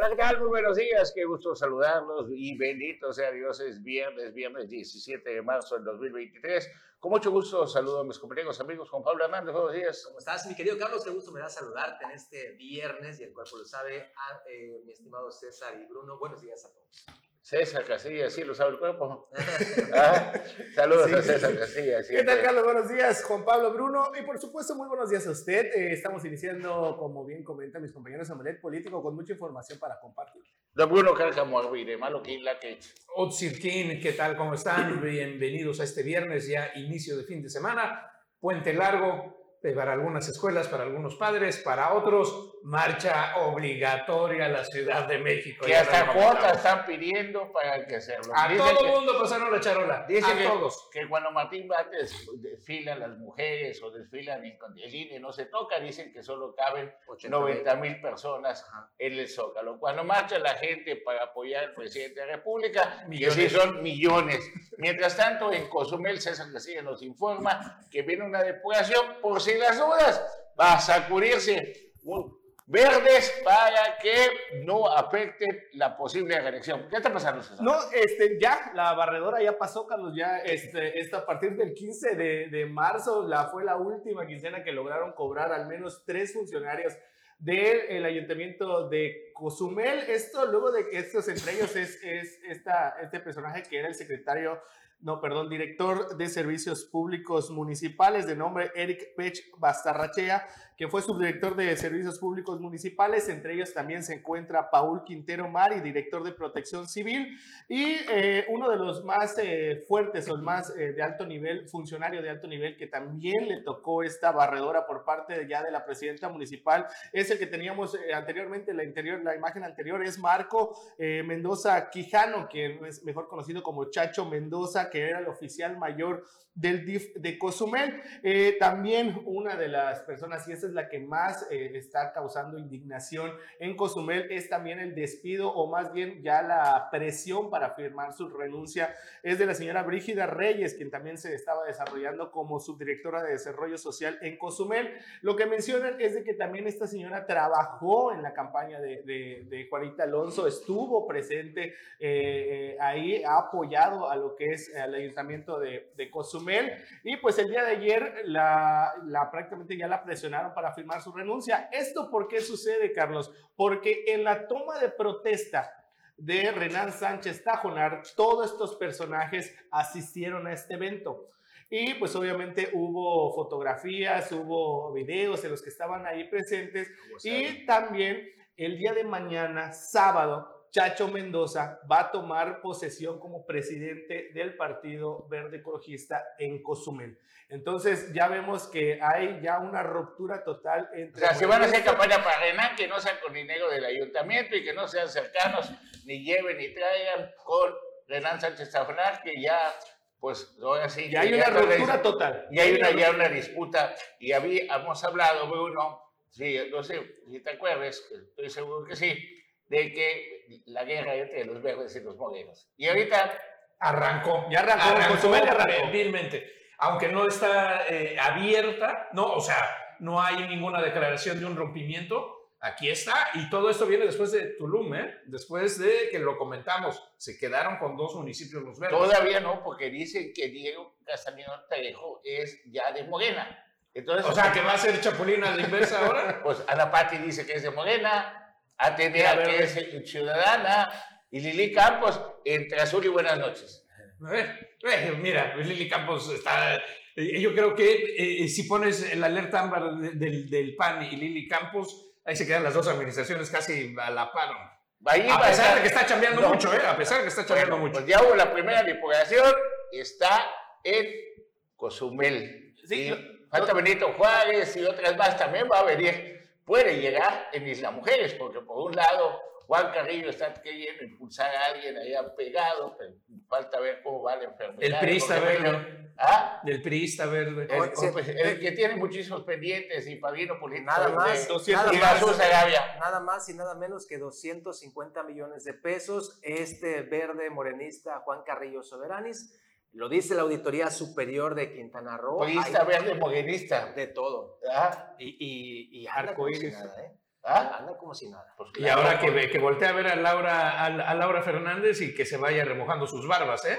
Hola, ¿qué tal? Muy buenos días, qué gusto saludarlos y bendito sea Dios, es viernes, viernes 17 de marzo del 2023. Con mucho gusto saludo a mis compañeros, amigos, Juan Pablo Hernández, buenos días. ¿Cómo estás, mi querido Carlos? Qué gusto me da saludarte en este viernes y el cuerpo lo sabe, a, eh, mi estimado César y Bruno. Buenos días a todos. César Casillas, sí lo sabe el cuerpo. Ah, saludos Sí. a César Casillas. ¿Qué tal, Carlos? Buenos días, Juan Pablo Bruno. Y por supuesto, muy buenos días a usted. Eh, estamos iniciando, como bien comentan mis compañeros, Omelet Político con mucha información para compartir. Don Bruno Cárcamo de malo que la que Otsirkin, ¿qué tal? ¿Cómo están? Bienvenidos a este viernes, ya inicio de fin de semana, puente largo eh, para algunas escuelas, para algunos padres, para otros, marcha obligatoria a la Ciudad de México. que hasta cuotas están pidiendo para que se A Dicen todo el mundo pasaron la charola, Dice a todos. que cuando Martín Bates desfilan las mujeres o desfilan en el INE no se toca, dicen que solo caben 90 mil personas en el Zócalo. Cuando marcha la gente para apoyar al presidente de la República, que sí Millones. son millones. Mientras tanto, en Cozumel, César García nos informa que viene una depuración por si las dudas, va a sacudirse verdes para que no afecte la posible reelección. ¿Qué está pasando, César? No, este, ya, la barredora ya pasó, Carlos. Ya, este, a partir del 15 de, de marzo, la, fue la última quincena que lograron cobrar al menos tres funcionarios del ayuntamiento de Cozumel. Esto luego de que estos entre ellos es, es esta, este personaje que era el secretario, no, perdón, director de servicios públicos municipales de nombre Eric Pech Bastarrachea, que fue subdirector de servicios públicos municipales. Entre ellos también se encuentra Paul Quintero Mari, director de protección civil, y eh, uno de los más eh, fuertes o más eh, de alto nivel, funcionario de alto nivel, que también le tocó esta barredora por parte ya de la presidenta municipal, es el que teníamos anteriormente, la, interior, la imagen anterior es Marco Mendoza Quijano, que es mejor conocido como Chacho Mendoza, que era el oficial mayor del DIF de Cozumel. Eh, también una de las personas, y esta es la que más eh, está causando indignación en Cozumel, es también el despido o más bien ya la presión para firmar su renuncia, es de la señora Brígida Reyes, quien también se estaba desarrollando como subdirectora de Desarrollo Social en Cozumel. Lo que mencionan es de que también esta señora trabajó en la campaña de Juanita Alonso, estuvo presente eh, eh, ahí, ha apoyado a lo que es el ayuntamiento de, de Cozumel y pues el día de ayer la, la prácticamente ya la presionaron para firmar su renuncia. ¿Esto por qué sucede, Carlos? Porque en la toma de protesta de Renan Sánchez Tajonar, todos estos personajes asistieron a este evento. Y pues obviamente hubo fotografías, hubo videos de los que estaban ahí presentes. Y también el día de mañana, sábado, Chacho Mendoza va a tomar posesión como presidente del Partido Verde Ecologista en Cozumel. Entonces ya vemos que hay ya una ruptura total O entre... sea, si van a hacer campaña para Renan, que no sean con dinero del ayuntamiento y que no sean cercanos, ni lleven ni traigan con Renan Sánchez Tajonar, que ya, pues, ahora sí. Ya que hay una ruptura total. Y hay una, ya una disputa, y habíamos hablado, Bruno, sí, no sé si te acuerdas, estoy seguro que sí, de que la guerra entre los verdes y los morenos. Y ahorita, Arrancó. Ya arrancó, Cozumel ya arrancó. Vilmente. Aunque no está eh, abierta, no, o sea, no hay ninguna declaración de un rompimiento, aquí está. Y todo esto viene después de Tulum, ¿eh? Después de que lo comentamos, se quedaron con dos municipios los verdes. todavía no, porque dicen que Diego Castañón Trejo es ya de Morena. Entonces, O sea, que va a ser Chapulina a la inversa ahora. pues Ana Pati dice que es de Morena, Atenea Ya, a que es ciudadana, y Lili Campos, entre azul y buenas noches. A ver, eh, mira, pues Lili Campos está. eh, yo creo que eh, si pones la alerta ámbar de- del, del PAN y Lili Campos, ahí se quedan las dos administraciones casi a la par. Ahí A pesar estar- de que está chambeando No. mucho, ¿eh? A pesar de que está chambeando Bueno, mucho. pues ya hubo la primera depuración, está en Cozumel. Sí, Y falta Benito Juárez y otras más también va a venir. Puede llegar en Isla Mujeres, porque por un lado Juan Carrillo está queriendo impulsar a alguien allá pegado, pero falta ver cómo va la enfermedad. El priista verde. ¿Ah? Del priista verde. El, pues, el que tiene muchísimos pendientes y padrino político. Nada de- más, de- nada más. Nada más y nada menos que 250 millones de pesos. Este verde morenista Juan Carrillo Soberanis, lo dice la Auditoría Superior de Quintana Roo. Priista hay verde morenista. de todo. ¿Ah? Y, y, y anda como Arcoíris. si nada, ¿eh? ¿Ah? Anda como si nada. Pues Y claro, ahora que, ve- que voltea a ver a Laura, a, a Laura Fernández y que se vaya remojando sus barbas, ¿eh?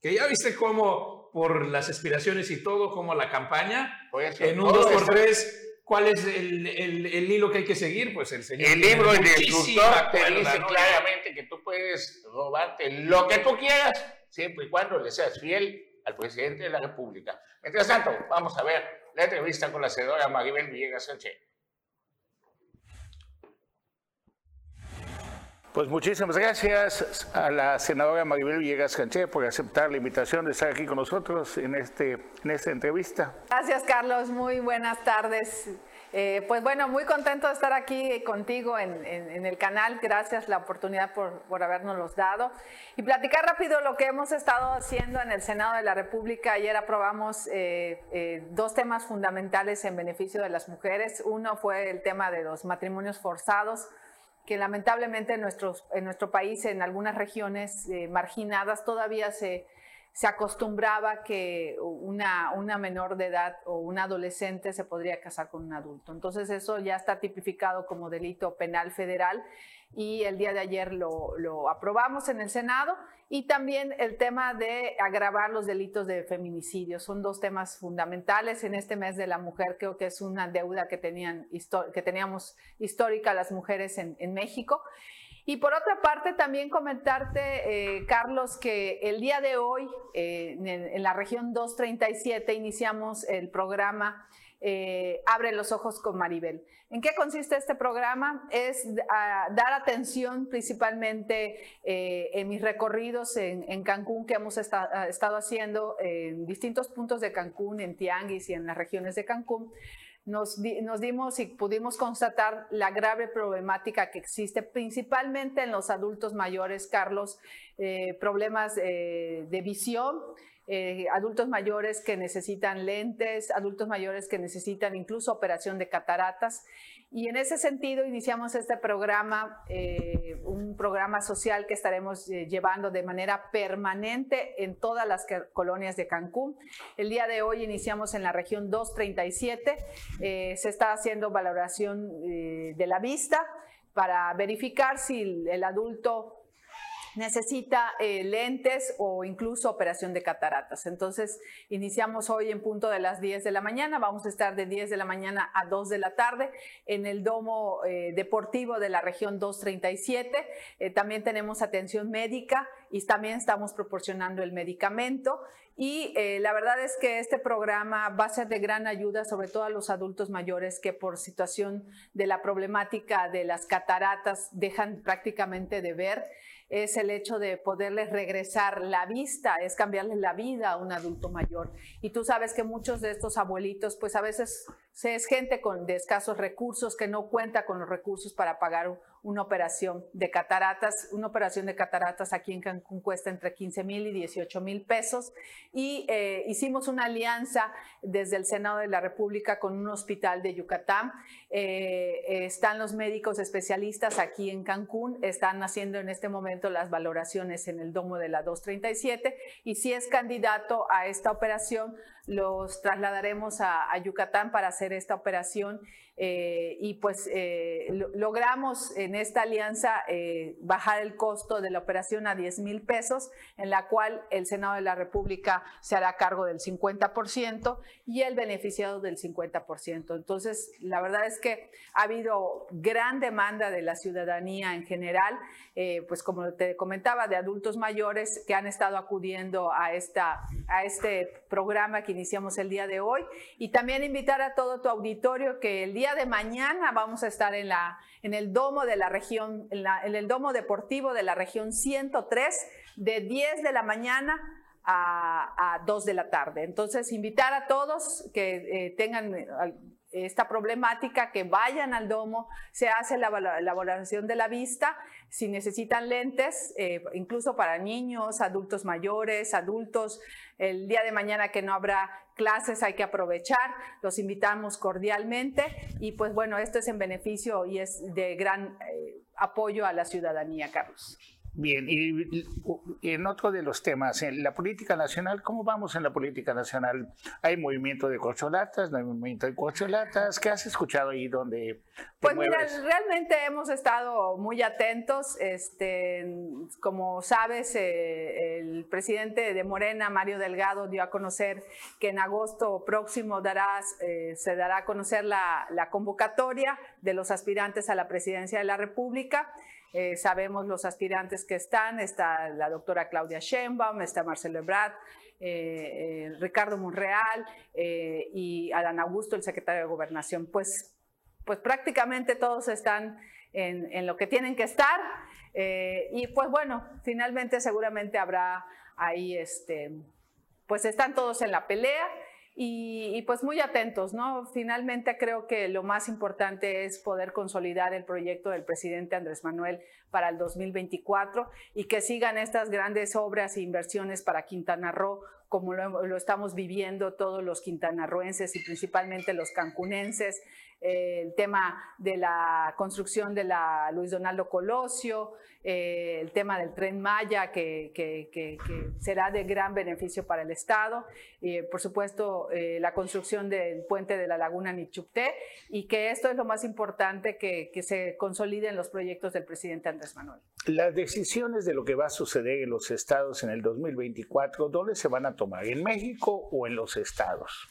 Que ya viste cómo, por las aspiraciones y todo, como la campaña, por eso, en un todo 2x3, está- ¿cuál es el, el- el hilo que hay que seguir? Pues el señor. El libro de muchísima instructor te dice claramente que tú puedes robarte lo que tú quieras, siempre y cuando le seas fiel al presidente de la República. Mientras tanto, vamos a ver la entrevista con la senadora Maribel Villegas Sánchez. Pues muchísimas gracias a la senadora Maribel Villegas Canché por aceptar la invitación de estar aquí con nosotros en, este, en esta entrevista. Gracias, Carlos. Muy buenas tardes. Eh, pues bueno, muy contento de estar aquí contigo en, el canal. Gracias la oportunidad por, por habernos dado. Y platicar rápido lo que hemos estado haciendo en el Senado de la República. Ayer aprobamos eh, eh, dos temas fundamentales en beneficio de las mujeres. Uno fue el tema de los matrimonios forzados que lamentablemente en, nuestros, en nuestro país, en algunas regiones marginadas, todavía se, se acostumbraba que una, una menor de edad o un adolescente se podría casar con un adulto. Entonces eso ya está tipificado como delito penal federal y el día de ayer lo, lo aprobamos en el Senado y también el tema de agravar los delitos de feminicidio. Son dos temas fundamentales en este mes de la mujer. Creo que es una deuda que, tenían, que teníamos histórica las mujeres en, en México. Y por otra parte, también comentarte, eh, Carlos, que el día de hoy eh, en, la región 237 iniciamos el programa eh, Abre los Ojos con Maribel. ¿En qué consiste este programa? Es dar atención principalmente en mis recorridos en, Cancún que hemos esta- estado haciendo en distintos puntos de Cancún, en Tianguis y en las regiones de Cancún nos, di- nos dimos y pudimos constatar la grave problemática que existe, principalmente en los adultos mayores, Carlos, eh, problemas eh, de visión, eh, adultos mayores que necesitan lentes, adultos mayores que necesitan incluso operación de cataratas. Y en ese sentido iniciamos este programa, eh, un programa social que estaremos eh, llevando de manera permanente en todas las colonias de Cancún. El día de hoy iniciamos en la región 237. Eh, se está haciendo valoración eh, de la vista para verificar si el adulto necesita eh, lentes o incluso operación de cataratas. Entonces, iniciamos hoy en punto de las 10 de la mañana. Vamos a estar de 10 de la mañana a 2 de la tarde en el domo eh, deportivo de la región 237. Eh, también tenemos atención médica y también estamos proporcionando el medicamento. Y eh, la verdad es que este programa va a ser de gran ayuda, sobre todo a los adultos mayores que por situación de la problemática de las cataratas dejan prácticamente de ver es el hecho de poderles regresar la vista, es cambiarles la vida a un adulto mayor. Y tú sabes que muchos de estos abuelitos, pues a veces es gente con de escasos recursos que no cuenta con los recursos para pagar una operación de cataratas. Una operación de cataratas aquí en Cancún cuesta entre 15 mil y 18 mil pesos. Y eh, hicimos una alianza desde el Senado de la República con un hospital de Yucatán. Eh, eh, están los médicos especialistas aquí en Cancún, están haciendo en este momento las valoraciones en el domo de la 237 y si es candidato a esta operación, los trasladaremos a, a Yucatán para hacer esta operación eh, y pues eh, lo- logramos en esta alianza eh, bajar el costo de la operación a 10 mil pesos, en la cual el Senado de la República se hará cargo del 50% y el beneficiado del 50%. Entonces, la verdad es que ha habido gran demanda de la ciudadanía en general, eh, pues como te comentaba, de adultos mayores que han estado acudiendo a, esta, a este programa que iniciamos el día de hoy y también invitar a todo tu auditorio que el día de mañana vamos a estar en, la, en el domo de la región, en, la- en el domo deportivo de la región 103 de 10 de la mañana a, a 2 de la tarde. Entonces, invitar a todos que eh, tengan eh, esta problemática, que vayan al domo, se hace la vala- la valoración de la vista, si necesitan lentes, eh, incluso para niños, adultos mayores, adultos, el día de mañana que no habrá clases hay que aprovechar, los invitamos cordialmente y pues bueno, esto es en beneficio y es de gran eh, apoyo a la ciudadanía, Carlos. Bien, y, en otro de los temas, en la política nacional, ¿cómo vamos en la política nacional? ¿Hay movimiento de corcholatas? ¿No hay movimiento de corcholatas? ¿Qué has escuchado ahí donde Pues mira, realmente hemos estado muy atentos. Este, como sabes, eh, el presidente de Morena, Mario Delgado, dio a conocer que en agosto próximo eh, se dará a conocer la, la convocatoria de los aspirantes a la presidencia de la República. Eh, sabemos los aspirantes que están, está la doctora Claudia Sheinbaum, está Marcelo Ebrard, eh, eh, Ricardo Monreal y Adán Augusto, el secretario de Gobernación. Pues, pues prácticamente todos están en, en lo que tienen que estar y pues bueno, finalmente seguramente habrá ahí, este, pues están todos en la pelea. Y, pues muy atentos, ¿no? Finalmente creo que lo más importante es poder consolidar el proyecto del presidente Andrés Manuel para el 2024 y que sigan estas grandes obras e inversiones para Quintana Roo como lo, lo estamos viviendo todos los quintanarroenses y principalmente los cancunenses, el tema de la construcción de la Luis Donaldo Colosio, eh, el tema del tren Maya, que, será de gran beneficio para el Estado, y por supuesto eh, la construcción del puente de la Laguna Nichupté, y que esto es lo más importante, que, que se consoliden los proyectos del presidente Andrés Manuel. Las decisiones de lo que va a suceder en los estados en el 2024, ¿dónde se van a tomar? ¿En México o en los estados?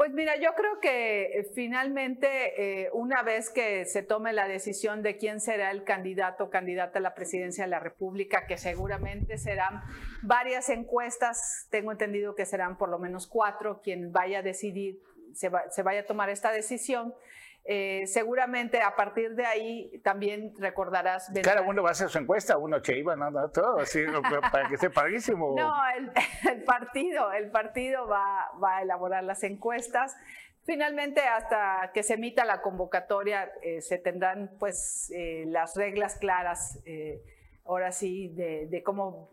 Pues mira, yo creo que eh, finalmente, eh, una vez que se tome la decisión de quién será el candidato o candidata a la presidencia de la República, que seguramente serán varias encuestas, tengo entendido que serán por lo menos cuatro, quien vaya a decidir, se, se vaya a tomar esta decisión, eh, seguramente a partir de ahí también recordarás. Cada uno va a hacer su encuesta, uno que iba, no, no, todo, así, para que esté parísimo. No, el, partido, el partido va, va, a elaborar las encuestas. Finalmente, hasta que se emita la convocatoria, eh, se tendrán pues eh, las reglas claras, ahora sí, de, cómo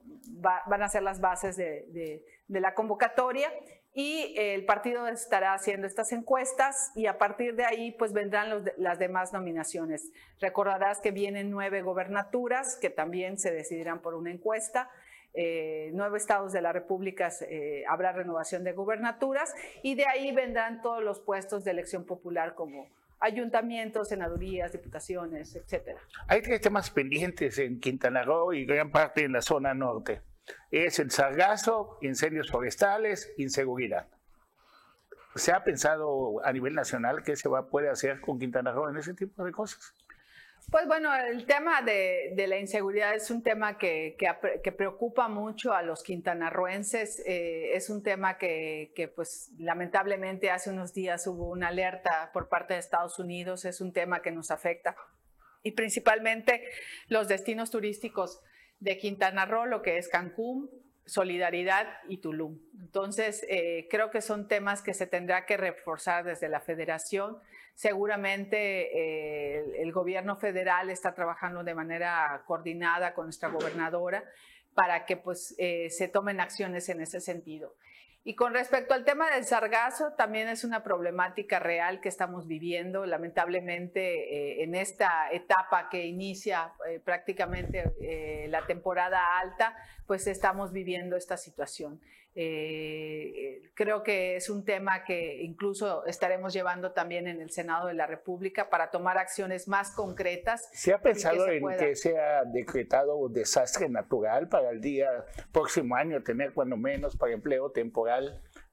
van a ser las bases de, de, de la convocatoria y el partido estará haciendo estas encuestas y a partir de ahí pues vendrán las demás nominaciones. Recordarás que vienen nueve gobernaturas que también se decidirán por una encuesta. Eh, nueve estados de la República eh, habrá renovación de gobernaturas y de ahí vendrán todos los puestos de elección popular como ayuntamientos, senadurías, diputaciones, etcétera. Hay tres temas pendientes en Quintana Roo y gran parte en la zona norte es el sargazo, incendios forestales, inseguridad. ¿Se ha pensado a nivel nacional qué se puede hacer con Quintana Roo en ese tipo de cosas? Pues bueno, el tema de, la inseguridad es un tema que, preocupa mucho a los quintanarroenses. Eh, es un tema que, que, pues lamentablemente hace unos días hubo una alerta por parte de Estados Unidos. Es un tema que nos afecta y principalmente los destinos turísticos de Quintana Roo, lo que es Cancún, Solidaridad y Tulum. Entonces, eh, creo que son temas que se tendrá que reforzar desde la federación. Seguramente eh, el, gobierno federal está trabajando de manera coordinada con nuestra gobernadora para que pues, eh, se tomen acciones en ese sentido. Y con respecto al tema del sargazo, también es una problemática real que estamos viviendo, lamentablemente, eh, en esta etapa que inicia eh, prácticamente eh, la temporada alta, pues estamos viviendo esta situación. Eh, creo que es un tema que incluso estaremos llevando también en el Senado de la República para tomar acciones más concretas. ¿Se ha pensado en que sea decretado un desastre natural para el día próximo año, tener cuando menos para empleo temporal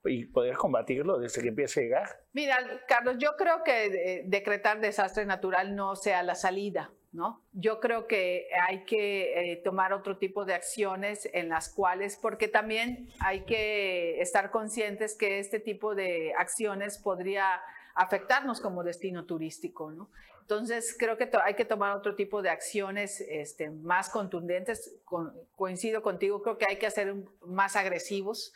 y poder combatirlo desde que empiece a llegar? Mira, Carlos, yo creo que eh, decretar desastre natural no sea la salida. ¿No? Yo creo que hay que eh, tomar otro tipo de acciones en las cuales, porque también hay que estar conscientes que este tipo de acciones podría afectarnos como destino turístico, ¿no? Entonces, creo que hay que tomar otro tipo de acciones este, más contundentes. coincido contigo, creo que hay que ser más agresivos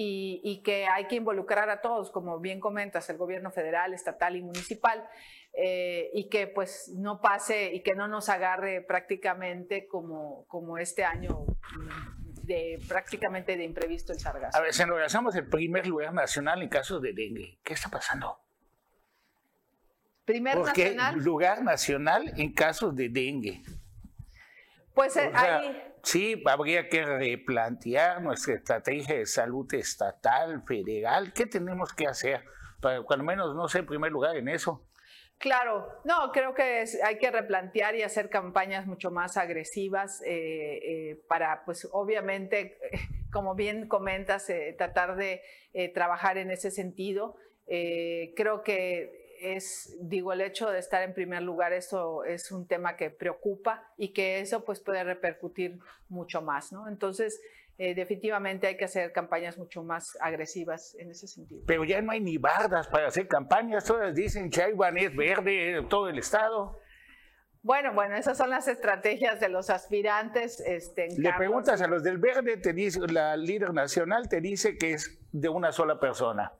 y, que hay que involucrar a todos, como bien comentas, el gobierno federal, estatal y municipal, eh, y que pues no pase y que no nos agarre prácticamente como, como este año de prácticamente de imprevisto el sargazo. A ver, si nos el primer lugar nacional en casos de dengue, ¿qué está pasando? Primer Porque lugar nacional en casos de dengue. Pues eh, O sea, ahí, Sí, habría que replantear nuestra estrategia de salud estatal, federal. ¿Qué tenemos que hacer? Para, cuando menos, no sé, en primer lugar en eso. Claro, no, creo que es- hay que replantear y hacer campañas mucho más agresivas eh, eh, para, pues obviamente, como bien comentas, eh, tratar de trabajar en ese sentido. Creo que es, digo, el hecho de estar en primer lugar, eso es un tema que preocupa y que eso pues puede repercutir mucho más, ¿no? Entonces, eh, definitivamente hay que hacer campañas mucho más agresivas en ese sentido. Pero ya no hay ni bardas para hacer campañas. Todas dicen Chaiwan es verde, todo el estado. Bueno, bueno, esas son las estrategias de los aspirantes. Este, en Le preguntas a los del verde, te dice, la líder nacional te dice que es de una sola persona.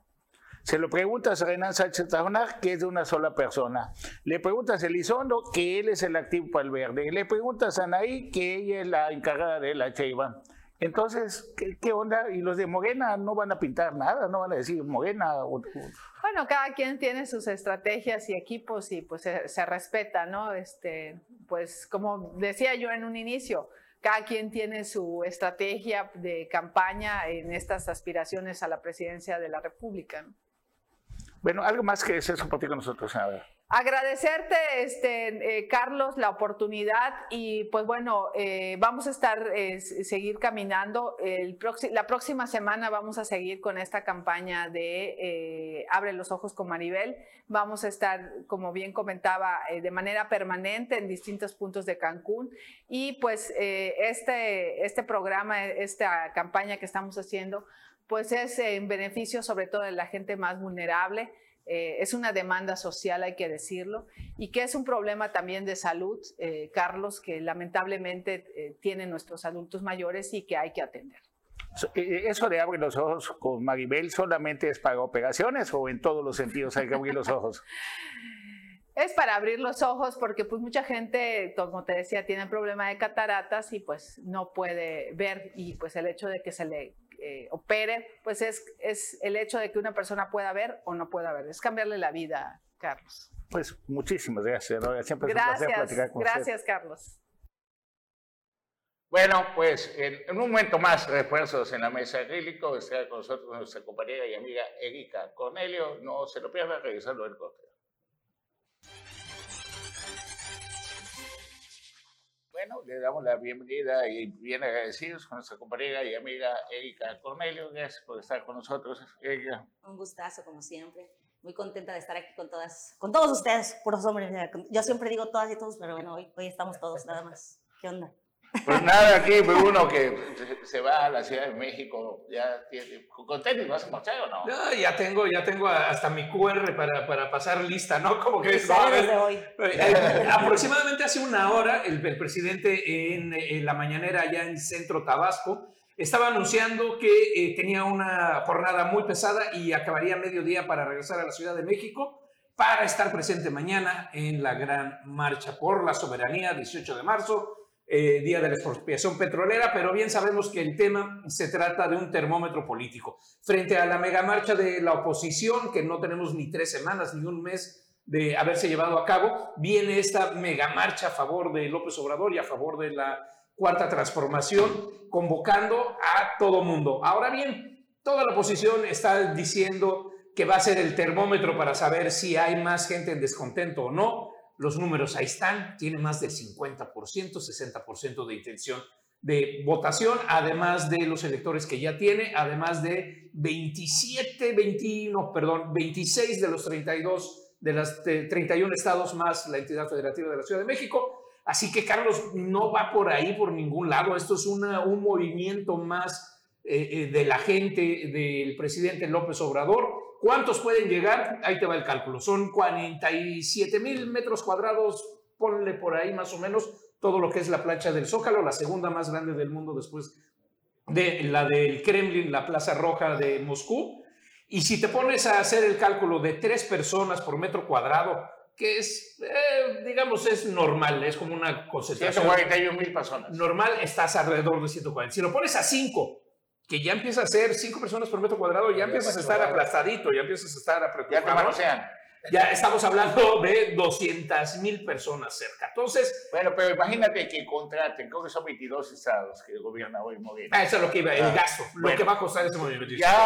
Se lo preguntas a Renan Sánchez Tajonar, que es de una sola persona. Le preguntas a Elizondo, que él es el activo para el verde. Le preguntas a Anaí, que ella es la encargada de la Cheiva. Entonces, ¿qué, onda? Y los de Morena no van a pintar nada, no van a decir Morena. o- o- Bueno, cada quien tiene sus estrategias y equipos y pues se, se respeta, ¿no? Este, pues como decía yo en un inicio, cada quien tiene su estrategia de campaña en estas aspiraciones a la presidencia de la República. ¿no? Bueno, algo más que desees compartir con nosotros, senadora. Agradecerte, este, eh, Carlos, la oportunidad y pues bueno, eh, vamos a estar, eh, seguir caminando. El la próxima semana vamos a seguir con esta campaña de eh, Abre los Ojos con Maribel. Vamos a estar, como bien comentaba, eh, de manera permanente en distintos puntos de Cancún y pues eh, este, este programa, esta campaña que estamos haciendo, pues es en beneficio sobre todo de la gente más vulnerable. Eh, es una demanda social, hay que decirlo, y que es un problema también de salud, eh, Carlos, que lamentablemente eh, tienen nuestros adultos mayores y que hay que atender. Eh, Eso de abrir los ojos con Maribel solamente es para operaciones o en todos los sentidos hay que abrir los ojos. Es para abrir los ojos porque pues mucha gente, como te decía, tiene problema de cataratas y pues no puede ver y pues el hecho de que se le eh, opere, pues es, es el hecho de que una persona pueda ver o no pueda ver. Es cambiarle la vida, Carlos. Pues muchísimas gracias. Siempre es un placer Gracias, platicar con usted. gracias, Carlos. Bueno, pues en, en un momento más, refuerzos en la mesa acrílico. Estará con nosotros nuestra compañera y amiga Erika Cornelio. No se lo pierda, regresando del corte. Bueno, le damos la bienvenida y bien agradecidos con nuestra compañera y amiga Erika Cornelio. Gracias por estar con nosotros, Erika. Un gustazo, como siempre. Muy contenta de estar aquí con todas, con todos ustedes, puros hombres. Yo siempre digo todas y todos, pero bueno, hoy, hoy estamos todos nada más. ¿Qué onda? Pues nada, aquí uno que se- va a la Ciudad de México, ya tiene, con tenis, ¿vas a marchar o no? No, ya tengo, ya tengo hasta mi QR para, para pasar lista, ¿no? Como que no, a ver, hoy. Eh, aproximadamente hace una hora, el, el presidente en, en la mañanera allá en Centro Tabasco estaba anunciando que eh, tenía una jornada muy pesada y acabaría a mediodía para regresar a la Ciudad de México para estar presente mañana en la gran marcha por la soberanía, 18 de marzo, eh, Día de la Expropiación Petrolera, pero bien sabemos que el tema se trata de un termómetro político. Frente a la megamarcha de la oposición, que no tenemos ni tres semanas ni un mes de haberse llevado a cabo, viene esta megamarcha a favor de López Obrador y a favor de la cuarta transformación, convocando a todo mundo. Ahora bien, toda la oposición está diciendo que va a ser el termómetro para saber si hay más gente en descontento o no. Los números ahí están, tiene más del 50%, 60% de intención de votación, además de los electores que ya tiene, además de 27, 20, no, perdón, 26 de los 32 de las eh, 31 estados más la entidad federativa de la Ciudad de México. Así que Carlos no va por ahí por ningún lado. Esto es una, un movimiento más eh, eh, de la gente del presidente López Obrador. ¿Cuántos pueden llegar? Ahí te va el cálculo. Son 47 mil metros cuadrados, ponle por ahí más o menos todo lo que es la plancha del Zócalo, la segunda más grande del mundo después de la del Kremlin, la Plaza Roja de Moscú. Y si te pones a hacer el cálculo de tres personas por metro cuadrado, que es, eh, digamos, es normal, es como una concentración 141 mil personas. normal, estás alrededor de 140. Si lo pones a 5, que ya empieza a ser 5 personas por metro cuadrado, ya empiezas a estar aplastadito, ya empiezas a estar Ya apretujado. manosean. ya estamos hablando de 200 mil personas cerca. Entonces, Bueno, pero imagínate que contraten, creo que son 22 estados que gobierna hoy Moreno. ah, eso es lo que iba, el Ah, gasto, lo que va a costar ese movimiento. Ya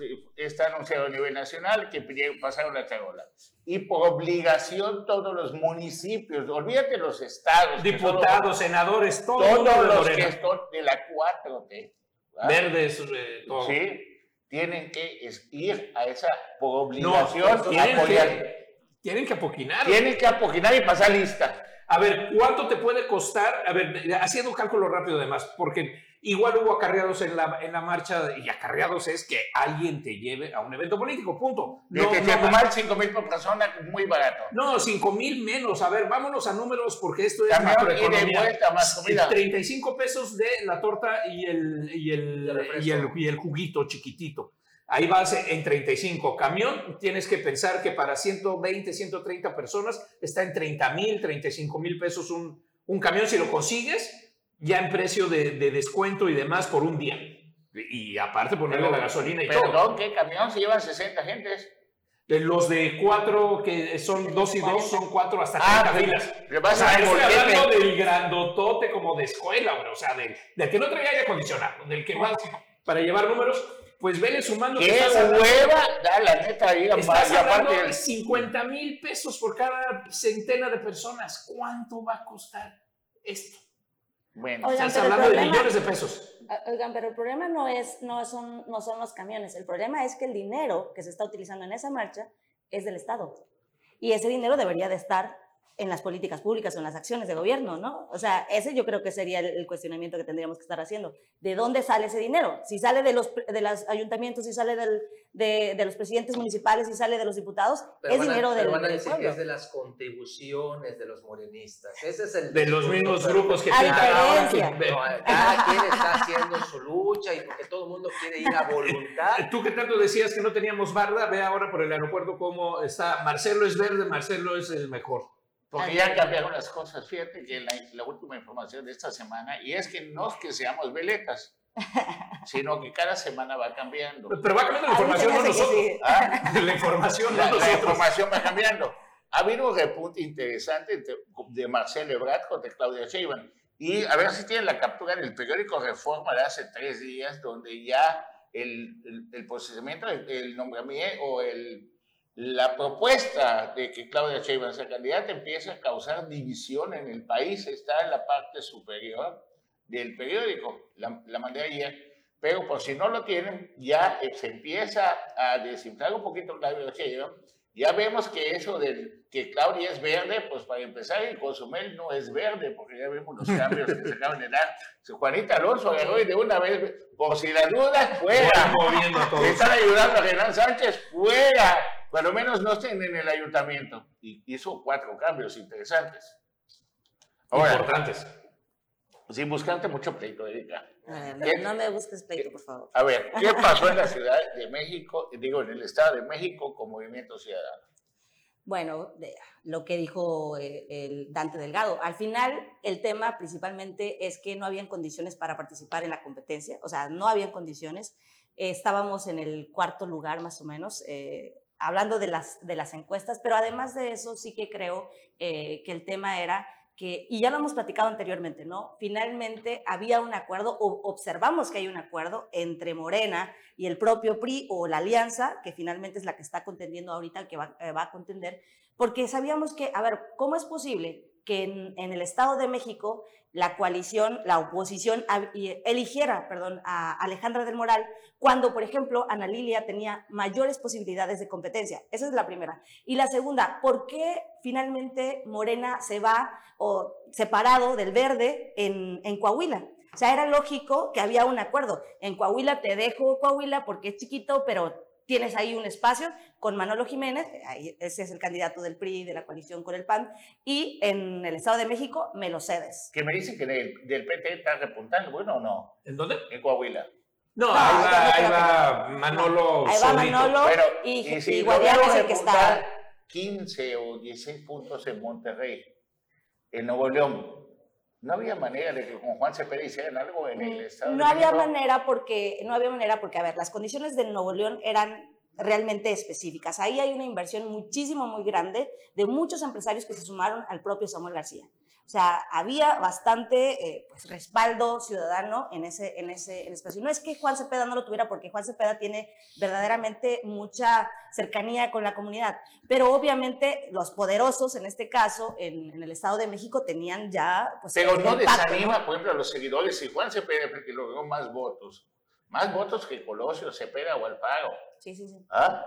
eh, está anunciado a nivel nacional que pasaron la charola. Y por obligación todos los municipios, olvídate los estados. Diputados, senadores, todo los- todos de los que son de la 4T. ¿Va? Verdes, eh, todo. Sí, tienen que ir a esa No, obligación a tienen apoyar. que, tienen que apoquinar. Tienen que apoquinar y pasar lista. A ver, ¿cuánto te puede costar? A ver, haciendo un cálculo rápido además, porque igual hubo acarreados en la, en la marcha y acarreados es que alguien te lleve a un evento político, punto. No, que no más. tomar 5 mil por persona, muy barato. No, 5 mil menos. A ver, vámonos a números porque esto es Camión ida y macroeconomía. vuelta, más comida. 35 pesos de la torta y el, y el, y el, y el juguito chiquitito. Ahí vas en 35. Camión, tienes que pensar que para 120, 130 personas está en 30 mil, 35 mil pesos un, un camión. Si lo consigues, ya en precio de, de descuento y demás por un día. Y, aparte ponerle la gasolina y todo. Perdón, ¿qué camión? Se llevan 60 gentes. De Los de cuatro, que son dos y dos, son cuatro hasta 30 Ah, filas. O sea, estoy hablando del grandotote como de escuela, güey, o sea, del, del que no traía aire acondicionado, del que más, para llevar números, pues vele sumando. ¡Qué hueva! Da la neta ahí, Estás hablando de el- 50 mil pesos por cada centena de personas. ¿Cuánto va a costar esto? Bueno, Oigan, Estás hablando de problema- millones de pesos. Ah, Oigan, pero el problema no, es, no, son, no son los camiones, el problema es que el dinero que se está utilizando en esa marcha es del Estado. Y ese dinero debería de estar en las políticas públicas o en las acciones de gobierno, ¿no? O sea, ese yo creo que sería el, el cuestionamiento que tendríamos que estar haciendo. ¿De dónde sale ese dinero? Si sale de los, de los ayuntamientos, si sale del- de, de los presidentes municipales, si sale de los diputados, Pero es a- dinero pero del, van a del decir pueblo. que es de las contribuciones de los morenistas. Ese es el De los mismos grupos que pintan ahora. No, cada quien está haciendo su lucha y porque todo el mundo quiere ir a voluntad. Tú que tanto decías que no teníamos barda, ve ahora por el aeropuerto cómo está. Marcelo es verde, Marcelo es el mejor. porque ya cambiaron las cosas. Fíjate que la, la última información de esta semana, y es que no es que seamos veletas, sino que cada semana va cambiando. Pero va cambiando la información, no nosotros. sí. ¿Ah? La información, no La, la nosotros. información va cambiando. Ha habido un repunte interesante de, de Marcelo Ebrard contra Claudia Sheinbaum. Y a ver si tienen la captura del periódico Reforma de hace tres días, donde ya el, el, el procesamiento, el, el nombramiento o el, la propuesta de que Claudia Sheinbaum sea candidata empieza a causar división en el país. Está en la parte superior del periódico. La, la mandé ayer. Pero por si no lo tienen, ya eh, se empieza a desinflar un poquito Claudia Sheinbaum. Ya vemos que eso de que Claudia es verde, pues para empezar, el Cozumel no es verde, porque ya vemos los cambios que se acaban de dar. Juanita Alonso agarró y de una vez, por si las dudas, fuera. Están ayudando a Renan Sánchez, fuera. Por lo menos no estén en el ayuntamiento. Y hizo cuatro cambios interesantes. Ahora, Importantes. Sin buscarte mucho pleito, Erika. Eh, no me busques pleito, por favor. A ver, ¿qué pasó en la Ciudad de México, digo, en el Estado de México con Movimiento Ciudadano? Bueno, de- lo que dijo eh, el Dante Delgado. Al final, el tema principalmente es que no habían condiciones para participar en la competencia, o sea, no habían condiciones. Eh, estábamos en el cuarto lugar más o menos, eh, hablando de las, de las encuestas, pero además de eso sí que creo eh, que el tema era y ya lo hemos platicado anteriormente, ¿no? Finalmente había un acuerdo, o observamos que hay un acuerdo entre Morena y el propio PRI o la alianza, que finalmente es la que está contendiendo ahorita, que va, eh, va a contender, porque sabíamos que, a ver, ¿cómo es posible que en, el Estado de México la coalición, la oposición eligiera, perdón, a Alejandra del Moral, cuando, por ejemplo, Ana Lilia tenía mayores posibilidades de competencia? Esa es la primera. Y la segunda, ¿por qué finalmente Morena se va o separado del verde en, en Coahuila? O sea, era lógico que había un acuerdo. En Coahuila te dejo Coahuila porque es chiquito, pero tienes ahí un espacio con Manolo Jiménez, ese es el candidato del PRI, de la coalición con el PAN, y en el Estado de México me lo cedes. Que me dicen que del, del PT está repuntando, bueno o no, ¿En dónde? en Coahuila. No, No, ahí va, ahí va Manolo Ahí va solito. Manolo Pero, y, y si y Guadiana es el que está... repuntar 15 o 16 puntos en Monterrey, en Nuevo León, ¿no había manera de que con Juan Cepeda hicieran algo en el Estado Mm, No de había México? manera porque, no había manera porque, a ver, las condiciones de Nuevo León eran realmente específicas. Ahí hay una inversión muchísimo, muy grande de muchos empresarios que se sumaron al propio Samuel García. O sea, había bastante eh, pues, respaldo ciudadano en ese, en ese en espacio. No es que Juan Cepeda no lo tuviera, porque Juan Cepeda tiene verdaderamente mucha cercanía con la comunidad, pero obviamente los poderosos, en este caso, en, en el Estado de México, tenían ya... Pues, Pero el no pacto, desanima, por ejemplo, a los seguidores si Juan Cepeda, porque logró más votos. Más votos que Colosio, Cepeda o Alfaro. Sí, sí, sí. ¿Ah?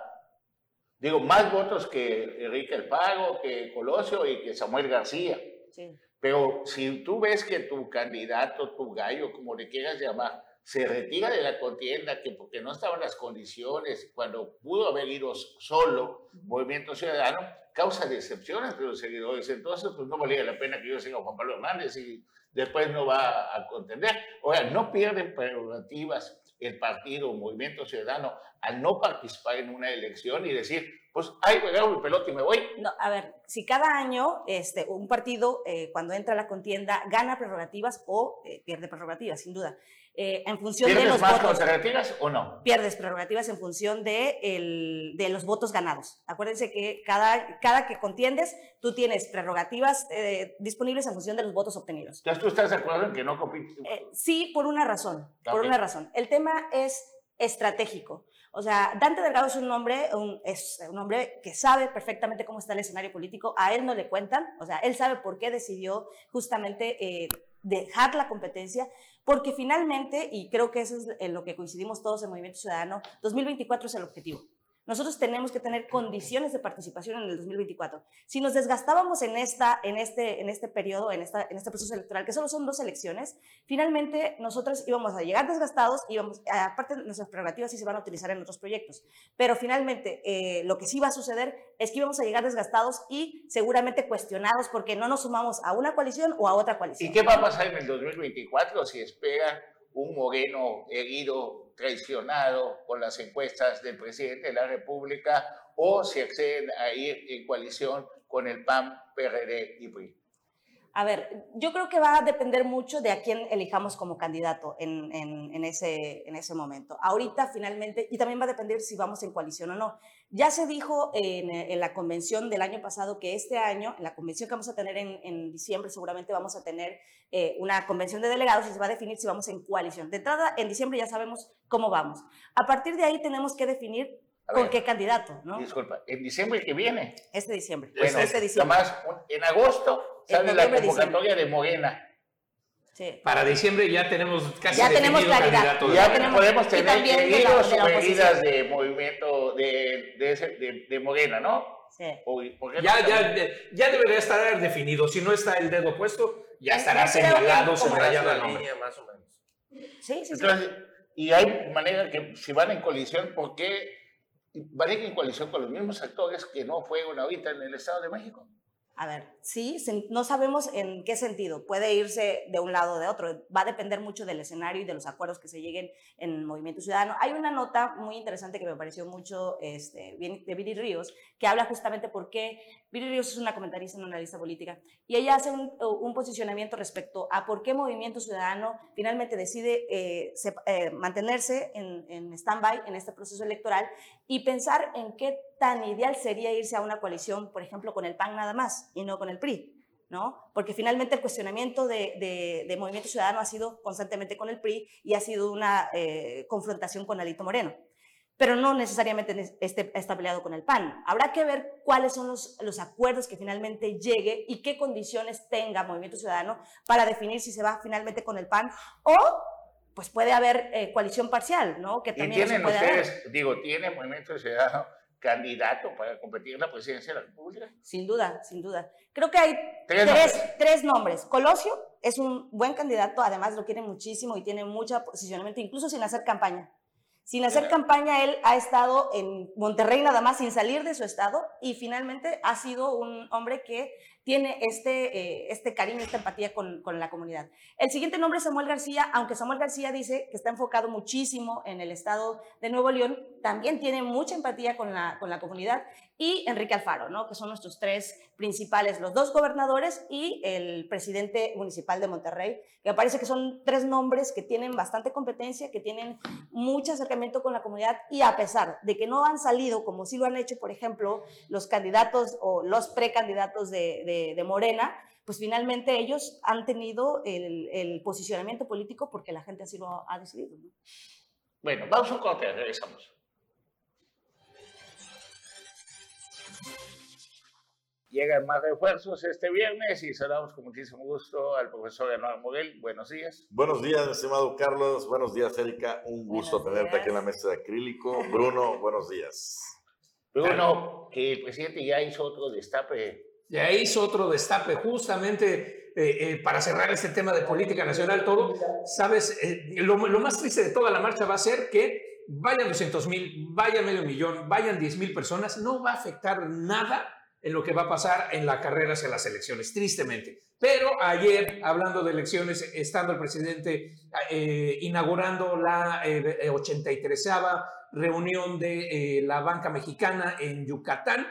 Digo, más votos que Enrique Alfaro, que Colosio y que Samuel García. Sí. Pero si tú ves que tu candidato, tu gallo, como le quieras llamar, se retira de la contienda, que porque no estaban las condiciones, cuando pudo haber ido solo, Movimiento Ciudadano, causa decepción entre los seguidores. Entonces, pues no valía la pena que yo siga Juan Pablo Hernández y después no va a contender. Sea, no pierden prerrogativas el partido, Movimiento Ciudadano, al no participar en una elección y decir, pues, ay, juego mi pelota y me voy. No, a ver, si cada año este, un partido, eh, cuando entra a la contienda, gana prerrogativas o eh, pierde prerrogativas, sin duda. Eh, en función de ¿Pierdes los más votos. conservativas o no? Pierdes prerrogativas en función de, el, de los votos ganados. Acuérdense que cada, cada que contiendes, tú tienes prerrogativas eh, disponibles en función de los votos obtenidos. Entonces, ¿tú estás de acuerdo en que no compites? Eh, sí, por una razón. Por una razón. El tema es estratégico. O sea, Dante Delgado es un hombre, un, es un hombre que sabe perfectamente cómo está el escenario político. A él no le cuentan. O sea, él sabe por qué decidió justamente eh, dejar la competencia, porque finalmente, y creo que eso es en lo que coincidimos todos en Movimiento Ciudadano, 2024 es el objetivo. Nosotros tenemos que tener condiciones de participación en el 2024. Si nos desgastábamos en, esta, en, este, en este periodo, en, esta, en este proceso electoral, que solo son dos elecciones, finalmente nosotros íbamos a llegar desgastados, íbamos, aparte nuestras prerrogativas sí se van a utilizar en otros proyectos, pero finalmente eh, lo que sí va a suceder es que íbamos a llegar desgastados y seguramente cuestionados porque no nos sumamos a una coalición o a otra coalición. ¿Y qué va a pasar en el 2024 si espera un Moreno herido, traicionado por las encuestas del presidente de la República o si acceden a ir en coalición con el PAN, PRD y PRI? A ver, yo creo que va a depender mucho de a quién elijamos como candidato en, en, en, ese, en ese momento. Ahorita finalmente, y también va a depender si vamos en coalición o no. Ya se dijo en, en la convención del año pasado que este año, en la convención que vamos a tener en, diciembre, seguramente vamos a tener eh, una convención de delegados y se va a definir si vamos en coalición. De entrada, en diciembre ya sabemos cómo vamos. A partir de ahí tenemos que definir con qué candidato, ¿no? Disculpa, en diciembre que viene. Este diciembre. Bueno, este diciembre. Tomás, un- en agosto sale la convocatoria de Morena. Sí. Para diciembre ya tenemos casi Ya tenemos claridad. de ya tenemos- podemos tener también de la- heridos de la o heridas de movimiento de, de, ese- de- de Morena, ¿no? Sí. O- ¿por qué no Ya, ya, ya debería estar definido. Si no está el dedo puesto, ya estará señalado, subrayado la línea más o menos. Sí, sí, sí. Entonces, y hay manera que si van en coalición, ¿por qué ir en coalición con los mismos actores que no fueron ahorita en el Estado de México? A ver, sí, no sabemos en qué sentido. Puede irse de un lado o de otro. Va a depender mucho del escenario y de los acuerdos que se lleguen en el Movimiento Ciudadano. Hay una nota muy interesante que me pareció mucho este, de Viri Ríos, que habla justamente por qué Viri Ríos es una comentarista, una analista política, y ella hace un, posicionamiento respecto a por qué Movimiento Ciudadano finalmente decide eh, eh, mantenerse en, en stand-by en este proceso electoral y pensar en qué tan ideal sería irse a una coalición, por ejemplo, con el PAN nada más y no con el PRI, ¿no? Porque finalmente el cuestionamiento de, de- de Movimiento Ciudadano ha sido constantemente con el PRI y ha sido una eh, confrontación con Alito Moreno. Pero no necesariamente ne- esté, está peleado con el PAN. Habrá que ver cuáles son los, los acuerdos que finalmente llegue y qué condiciones tenga Movimiento Ciudadano para definir si se va finalmente con el PAN o pues puede haber eh, coalición parcial, ¿no? Que Y también eso tienen puede haber. ustedes, digo, ¿tiene Movimiento Ciudadano candidato para competir en la presidencia de la República? Sin duda, sin duda. Creo que hay Tres tres, nombres. tres nombres. Colosio es un buen candidato, además lo quiere muchísimo y tiene mucho posicionamiento, incluso sin hacer campaña. Sin hacer campaña, él ha estado en Monterrey nada más, sin salir de su estado, y finalmente ha sido un hombre que tiene este, eh, este cariño, esta empatía con, con, la comunidad. El siguiente nombre es Samuel García, aunque Samuel García dice que está enfocado muchísimo en el estado de Nuevo León, también tiene mucha empatía con la, con la comunidad, y Enrique Alfaro, ¿no? que son nuestros tres principales, los dos gobernadores y el presidente municipal de Monterrey, que me parece que son tres nombres que tienen bastante competencia, que tienen mucho acercamiento con la comunidad y a pesar de que no han salido, como sí lo han hecho, por ejemplo, los candidatos o los precandidatos de, de, de Morena, pues finalmente ellos han tenido el, el, posicionamiento político porque la gente así lo ha decidido. ¿no? Bueno, vamos a un corte, regresamos. Llegan más refuerzos este viernes y saludamos con muchísimo gusto al profesor Eduardo Morel. Buenos días. Buenos días, estimado Carlos. Buenos días, Erika. Un gusto buenos tenerte días. aquí en la mesa de acrílico. Bruno, buenos días. Bruno, que el presidente ya hizo otro destape. Ya hizo otro destape, justamente eh, eh, para cerrar este tema de política nacional, todo. Sabes, eh, lo, más triste de toda la marcha va a ser que vayan 200 mil, vayan medio millón, vayan 10 mil personas, no va a afectar nada en lo que va a pasar en la carrera hacia las elecciones, tristemente. Pero ayer, hablando de elecciones, estando el presidente inaugurando la eh, 83 reunión de la banca mexicana en Yucatán,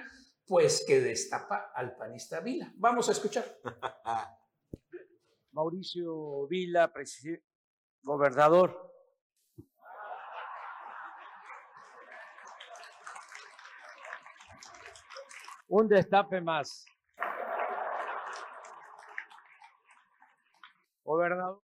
pues que destapa al panista Vila. Vamos a escuchar. Mauricio Vila, gobernador un destape más. Gobernador.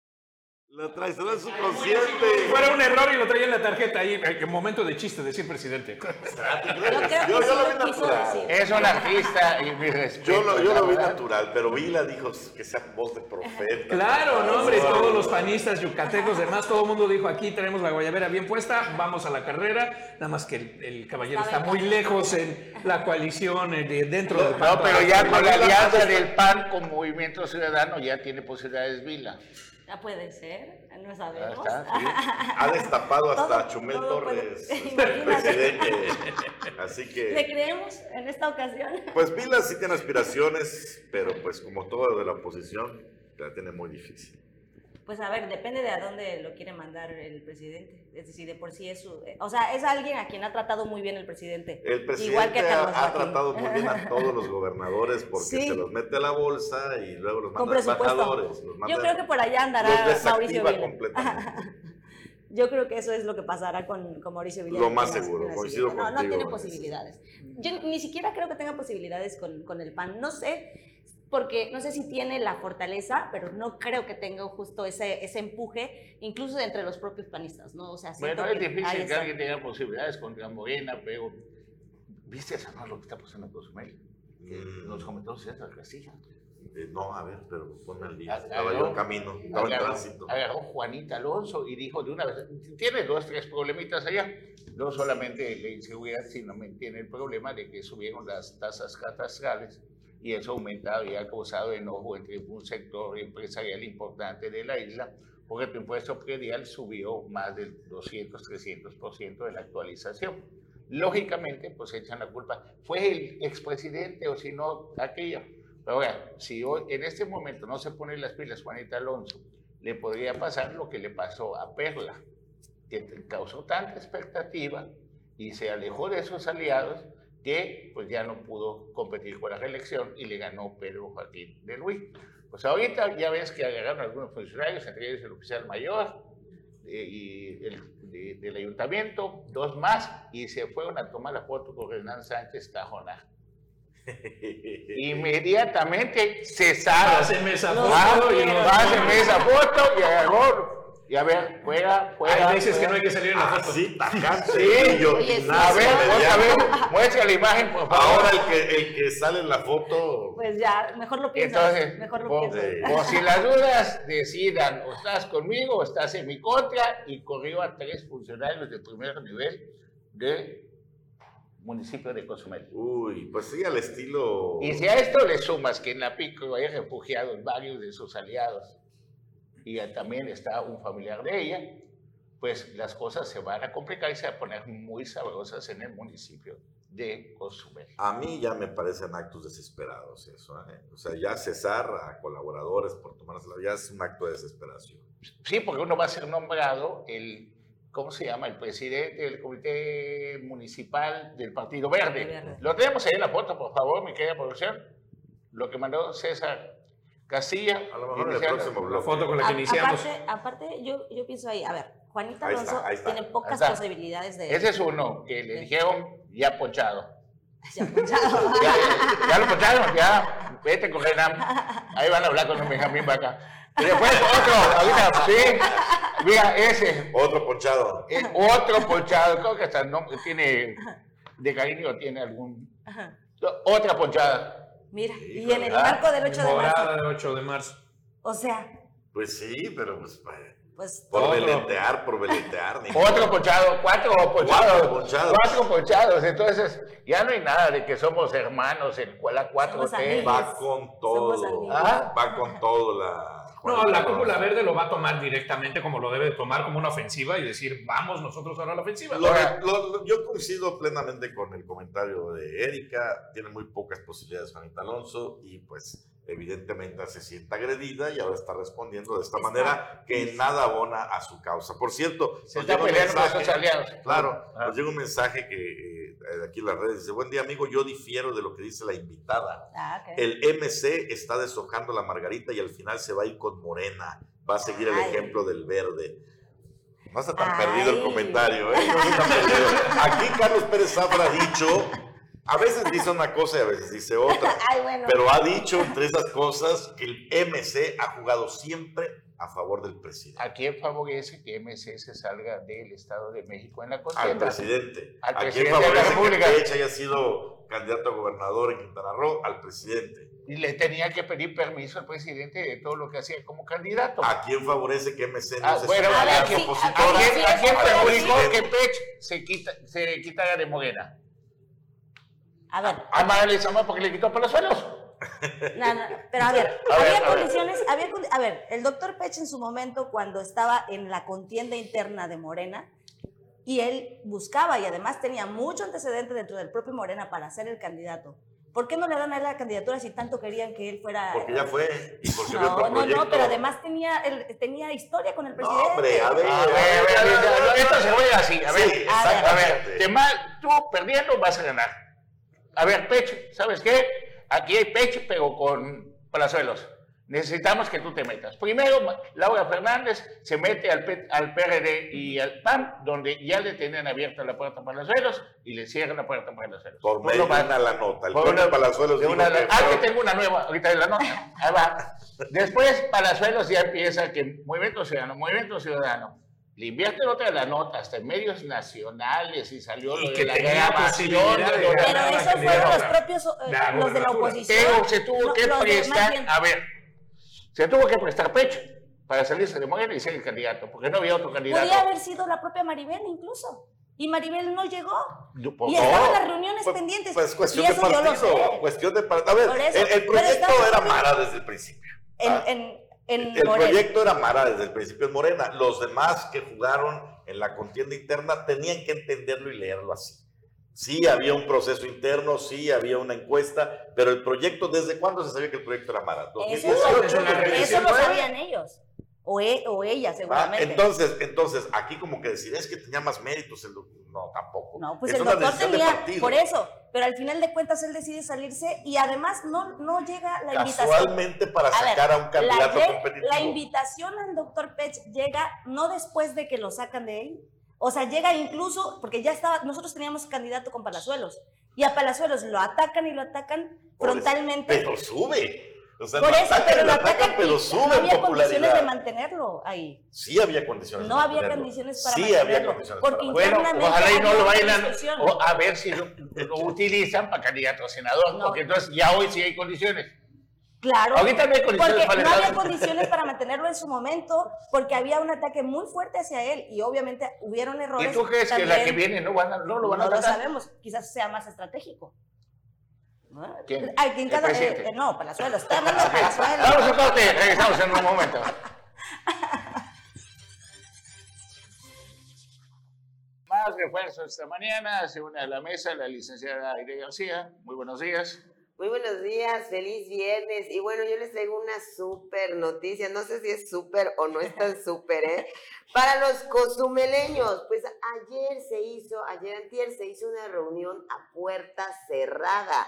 Lo traes en su consciente. Fuera un error y lo traía en la tarjeta ahí, en momento de chiste, decir presidente. Yo, yo, lo vi natural. Es un artista y mi respeto. Yo lo, yo lo vi natural, pero Vila dijo que sea voz de profeta. Claro, no, hombre, todos los panistas, yucatecos, demás, todo el mundo dijo aquí tenemos la guayabera bien puesta, vamos a la carrera. Nada más que el, el caballero está muy lejos en la coalición de, dentro del PAN. No, pero ya con la alianza del PAN con Movimiento Ciudadano ya tiene posibilidades Vila. Ya puede ser, no sabemos. Sí. Ha destapado hasta todo, Chumel todo Torres, presidente. Así que. ¿Le creemos en esta ocasión? Pues Vila sí tiene aspiraciones, pero pues como todo de la oposición, la tiene muy difícil. Pues a ver, depende de a dónde lo quiere mandar el presidente. Es decir, de por sí es su, O sea, es alguien a quien ha tratado muy bien el presidente. El presidente Igual que a ha, ha tratado muy bien a todos los gobernadores porque sí. se los mete a la bolsa y luego los manda a embajadores. Los manda, Yo creo que por allá andará Mauricio Vila. Yo creo que eso es lo que pasará con, con Mauricio Vila. Lo más seguro, coincido no, contigo. No tiene posibilidades. Yo ni siquiera creo que tenga posibilidades con, con el PAN. No sé porque no sé si tiene la fortaleza, pero no creo que tenga justo ese, ese empuje, incluso entre los propios panistas, ¿no? O sea, bueno, es difícil que alguien tenga posibilidades contra Morena, pero ¿viste esa no lo que está pasando con Cozumel? Que mm. nos comentó César Casilla. Eh, no, a ver, pero ponme al día. Estaba yo en camino, estaba agarró, en tránsito. Agarró Juanita Alonso y dijo de una vez, tiene dos, tres problemitas allá. No solamente la inseguridad, sino tiene el problema de que subieron las tasas catastrales y eso ha aumentado y ha causado enojo entre un sector empresarial importante de la isla, porque tu impuesto predial subió más del 200, 300% de la actualización. Lógicamente, pues echan la culpa. Fue el expresidente o si no, aquello. Pero ahora, si hoy, en este momento no se ponen las pilas Juanita Alonso, le podría pasar lo que le pasó a Perla, que causó tanta expectativa y se alejó de sus aliados que pues ya no pudo competir con la reelección y le ganó Pedro Joaquín de Luis. Pues ahorita ya ves que agarraron algunos funcionarios, entre ellos el oficial mayor eh, y el de, del ayuntamiento, dos más, y se fueron a tomar la foto con Renan Sánchez Cajona. Inmediatamente cesaron. Pásenme esa foto. Ah, y nos pásenme esa foto y agarró y a ver, fuera, fuera. Hay veces que no hay que salir en la foto. Sí, tajante. Sí, yo, a ver, otra vez, muestra la imagen, por favor. Ahora el que, el que sale en la foto. Pues ya, mejor lo piensas. Entonces, mejor lo piensas. por si las dudas decidan, o estás conmigo o estás en mi contra, y corrió a tres funcionarios de primer nivel del municipio de Cozumel. Uy, pues sí, al estilo. Y si a esto le sumas que en la pico hay refugiados varios de sus aliados, y también está un familiar de ella, pues las cosas se van a complicar y se van a poner muy sabrosas en el municipio de Cozumel. A mí ya me parecen actos desesperados eso. ¿eh? O sea, ya cesar a colaboradores por tomársela ya es un acto de desesperación. Sí, porque uno va a ser nombrado el, ¿cómo se llama? El presidente del comité municipal del Partido Verde. Verde. Lo tenemos ahí en la foto, por favor, mi querida producción. Lo que mandó César Castilla. A lo mejor en el La foto con la que A- iniciamos. aparte, aparte yo, yo pienso ahí, a ver, Juanita Ahí Alonso está. tiene pocas posibilidades de... Ese es uno que le dijeron ya ponchado. Ya, ponchado. Ya, ya lo poncharon, ya. Vete con Renam. Ahí van a hablar con un Benjamín Vaca. Y después otro, ahorita, sí. Mira, ese. Otro ponchado. Eh, otro ponchado, creo que hasta no, tiene, de cariño tiene algún, otra ponchada. Mira, y en el marco del 8 de marzo. Morada de 8 de marzo. O sea, Pues sí, pero pues eh, pues por Otro. veletear, por veletear. Otro modo. ponchado, cuatro ponchados. Cuatro ponchados. Cuatro ponchados. Entonces, ya no hay nada de que somos hermanos en la 4T. Somos amigos. Va con todo. Ah. Va con todo la. No, la cúpula verde lo va a tomar directamente como lo debe de tomar como una ofensiva y decir, vamos nosotros ahora a la ofensiva. Lo- lo- lo- yo coincido plenamente con el comentario de Erika. Tiene muy pocas posibilidades Juanita Alonso y pues evidentemente se siente agredida y ahora está respondiendo de esta Está- manera que en nada abona a su causa. Por cierto, Se nos llega un mensaje- aliados. Claro, Ah. nos llega un mensaje que eh, aquí en las redes dice, buen día amigo, yo difiero de lo que dice la invitada. ah. El MC está deshojando la margarita y al final se va a ir con Morena. Va a seguir el ejemplo del verde. No está tan Ay. perdido el comentario, ¿eh? No está tan perdido. Aquí Carlos Pérez Zafra ha dicho, a veces dice una cosa y a veces dice otra, Ay, bueno. pero ha dicho entre esas cosas que el MC ha jugado siempre a favor del presidente. ¿A quién favorece que MC se salga del Estado de México en la Al contienda? presidente. Al ¿A quién presidente de la favorece que Pech haya sido candidato a gobernador en Quintana Roo? Al presidente. Y le tenía que pedir permiso al presidente de todo lo que hacía como candidato. ¿A quién favorece que MC no Ah, se bueno, a ver, candidato sí, ¿A quién, a quién al perjudicó que presidente? Pech se, quita, se quitara de Morena? A ver, A Mara Lezama porque le quitó palazuelos. no, no, pero a ver, A ver, había a ver. condiciones, había, a ver, el doctor Pech en su momento cuando estaba en la contienda interna de Morena y él buscaba y además tenía mucho antecedente dentro del propio Morena para ser el candidato. ¿Por qué no le dan a él la candidatura si tanto querían que él fuera? Porque ya fue y porque había No, otro no, proyecto. no, pero además tenía, él, tenía historia con el No, presidente. hombre, a ver. A ver, a ver, a ver, esto se juega así. A ver, Sí, a ver. a ver, exactamente. te mal, tú perdiendo vas a ganar. A ver, Pech, ¿sabes qué? Aquí hay Pech, pero con palazuelos. Necesitamos que tú te metas. Primero, Laura Fernández se mete al, P- al PRD y al PAN, donde ya le tenían abierta la puerta a Palazuelos y le cierran la puerta a Palazuelos. Por Uno medio de va- una la nota. El por una- Palazuelos de una- que- ah, que tengo una nueva, ahorita de la nota. Ahí va. Después, Palazuelos ya empieza que Movimiento Ciudadano, Movimiento Ciudadano, le invierte otra de la nota, hasta en medios nacionales y salió Y lo que de la grabación de Pero esos fueron los propios, eh, La los de la oposición. Pero se tuvo No, que de- prestar, a ver, se tuvo que prestar pecho para salirse de Morena y ser el candidato, porque no había otro candidato. Podría haber sido la propia Maribel incluso. Y Maribel no llegó. Y favor. estaban las reuniones Pues, pendientes. Pues cuestión y de eso partido. Cuestión de partido. A ver, el, proyecto era Mara desde el principio. En, Ah. en, en El Morena. proyecto era Mara desde el principio en Morena. Los demás que jugaron en la contienda interna tenían que entenderlo y leerlo así. Sí había un proceso interno, sí había una encuesta, pero el proyecto, ¿desde cuándo se sabía que el proyecto era Mara? Eso, 2018. desde la eso lo sabían ellos. O, e- o ella, Ah, seguramente. entonces, entonces, aquí como que decir es que tenía más méritos el doc- No, tampoco. No, pues Es el doctor tenía, por eso, pero al final de cuentas él decide salirse y además no, no llega la invitación. Casualmente para A ver, sacar a un La, candidato competitivo. la invitación al doctor Pech llega no después de que lo sacan de él, o sea, llega incluso, porque ya estaba, nosotros teníamos candidato con Palazuelos, y a Palazuelos lo atacan y lo atacan frontalmente. Pero sube. O sea, por no eso, atacan, pero lo atacan, pero no había condiciones de mantenerlo ahí. Sí había condiciones. No de había mantenerlo. condiciones para Sí había mantenerlo, condiciones porque para Bueno, internamente ojalá y no lo vayan o a ver si lo, lo utilizan para candidato a senador, No. porque entonces ya hoy sí hay condiciones. Claro. Ahorita no hay condiciones porque para no había condiciones para mantenerlo en su momento, porque había un ataque muy fuerte hacia él y obviamente hubieron errores. ¿Y tú crees que la que viene no, van a- no lo van a No lo sabemos, quizás sea más estratégico. ¿No? ¿Quién? Ay, ¿El cada, eh, eh, no, Palazuelos, está hablando de Palazuelos. Vamos a corte, regresamos en un momento. más refuerzos esta mañana. Se une a la mesa la licenciada Aide García. Muy buenos días. Muy buenos días, feliz viernes. Y bueno, yo les traigo una súper noticia. No sé si es súper o no es tan súper, ¿eh? Para los cozumeleños, pues ayer se hizo, ayer antier se hizo una reunión a puerta cerrada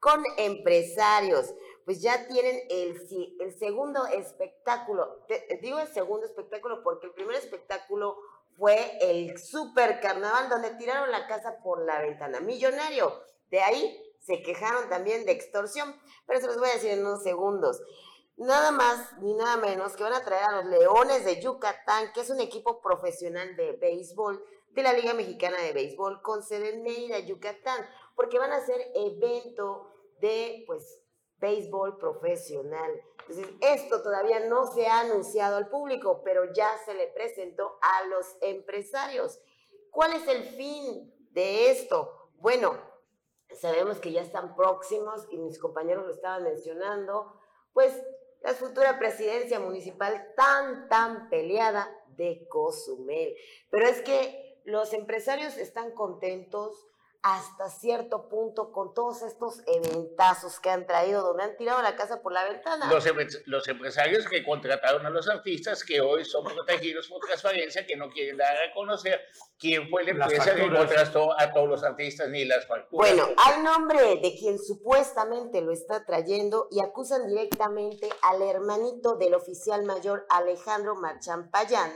con empresarios. Pues ya tienen el, segundo espectáculo. Digo el segundo espectáculo porque el primer espectáculo fue el super carnaval donde tiraron la casa por la ventana. Millonario. De ahí se quejaron también de extorsión, pero se los voy a decir en unos segundos. Nada más ni nada menos que van a traer a los Leones de Yucatán, que es un equipo profesional de béisbol de la Liga Mexicana de Béisbol con sede en Mérida, Yucatán, porque van a hacer evento de pues béisbol profesional. Entonces, esto todavía no se ha anunciado al público, pero ya se le presentó a los empresarios. ¿Cuál es el fin de esto? Bueno, sabemos que ya están próximos y mis compañeros lo estaban mencionando, pues la futura presidencia municipal tan, tan peleada de Cozumel. Pero es que los empresarios están contentos hasta cierto punto con todos estos eventazos que han traído, donde han tirado la casa por la ventana. Los, empre- los empresarios que contrataron a los artistas que hoy son protegidos por transparencia, que no quieren dar a conocer quién fue la empresa que contrató a todos los artistas ni las facturas. Bueno, hay nombre de quien supuestamente lo está trayendo y acusan directamente al hermanito del oficial mayor Alejandro Marchán Payán.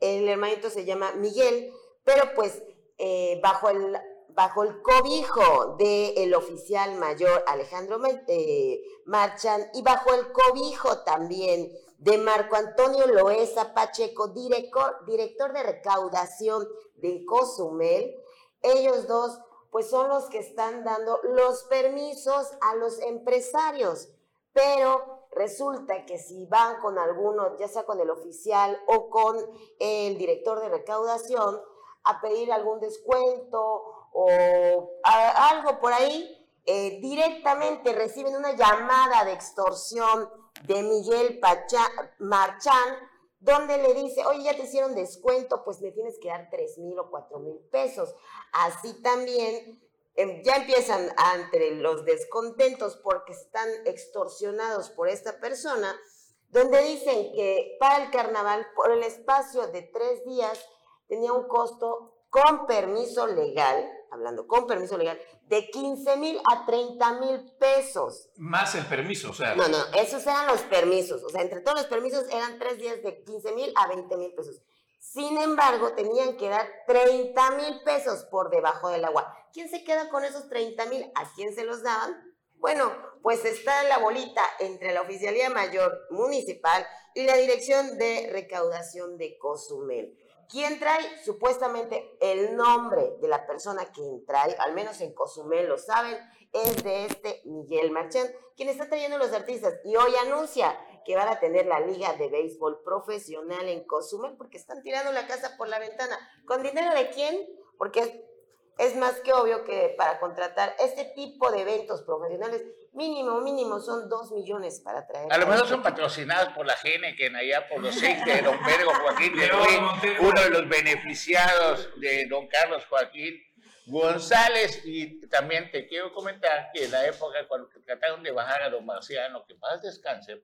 El hermanito se llama Miguel, pero pues eh, bajo el bajo el cobijo del oficial mayor Alejandro eh, Marchán y bajo el cobijo también de Marco Antonio Loesa Pacheco, director, director de recaudación de Cozumel, ellos dos pues son los que están dando los permisos a los empresarios. Pero resulta que si van con alguno, ya sea con el oficial o con el director de recaudación, a pedir algún descuento o algo por ahí, eh, directamente reciben una llamada de extorsión de Miguel Marchán, donde le dice, oye, ya te hicieron descuento, pues me tienes que dar tres mil o cuatro mil pesos. Así también em, ya empiezan entre los descontentos porque están extorsionados por esta persona, donde dicen que para el carnaval, por el espacio de tres días, tenía un costo con permiso legal, hablando con permiso legal, de 15 mil a 30 mil pesos. Más el permiso, o sea. No, no, esos eran los permisos. O sea, entre todos los permisos eran tres días de 15 mil a 20 mil pesos. Sin embargo, tenían que dar 30 mil pesos por debajo del agua. ¿Quién se queda con esos 30 mil? ¿A quién se los daban? Bueno, pues está la bolita entre la Oficialía Mayor Municipal y la Dirección de Recaudación de Cozumel. ¿Quién trae? Supuestamente el nombre de la persona quien trae, al menos en Cozumel lo saben, es de este Miguel Marchán, quien está trayendo los artistas y hoy anuncia que van a tener la liga de béisbol profesional en Cozumel porque están tirando la casa por la ventana. ¿Con dinero de quién? Porque es más que obvio que para contratar este tipo de eventos profesionales, mínimo, mínimo son dos millones para traer. A lo mejor son patrocinados por la Geneken allá por los seis de don Pedro Joaquín, fue Montero. uno de los beneficiados de don Carlos Joaquín González. Y también te quiero comentar que en la época cuando trataron de bajar a don Marciano, que paz descanse,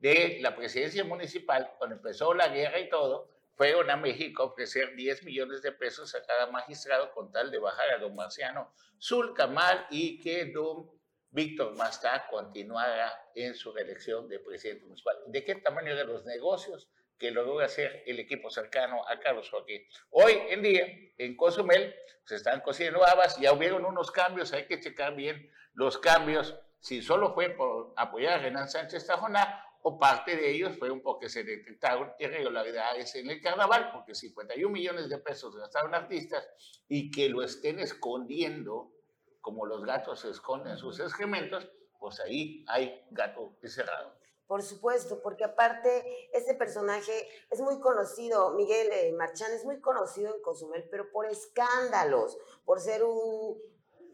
de la presidencia municipal, cuando empezó la guerra y todo, fueron a México a ofrecer 10 millones de pesos a cada magistrado con tal de bajar a don Marciano Zulcamal y que don Víctor Mastá continuara en su reelección de presidente municipal. ¿De qué tamaño eran los negocios que logró hacer el equipo cercano a Carlos Joaquín? Hoy en día, en Cozumel, se están cociendo habas, ya hubieron unos cambios, hay que checar bien los cambios, si solo fue por apoyar a Renan Sánchez Tajoná o parte de ellos fueron porque se detectaron irregularidades en el carnaval, porque 51 millones de pesos gastaron artistas y que lo estén escondiendo como los gatos esconden sus excrementos, pues ahí hay gato encerrado. Por supuesto, porque aparte ese personaje es muy conocido, Miguel eh, Marchán es muy conocido en Cozumel, pero por escándalos, por ser un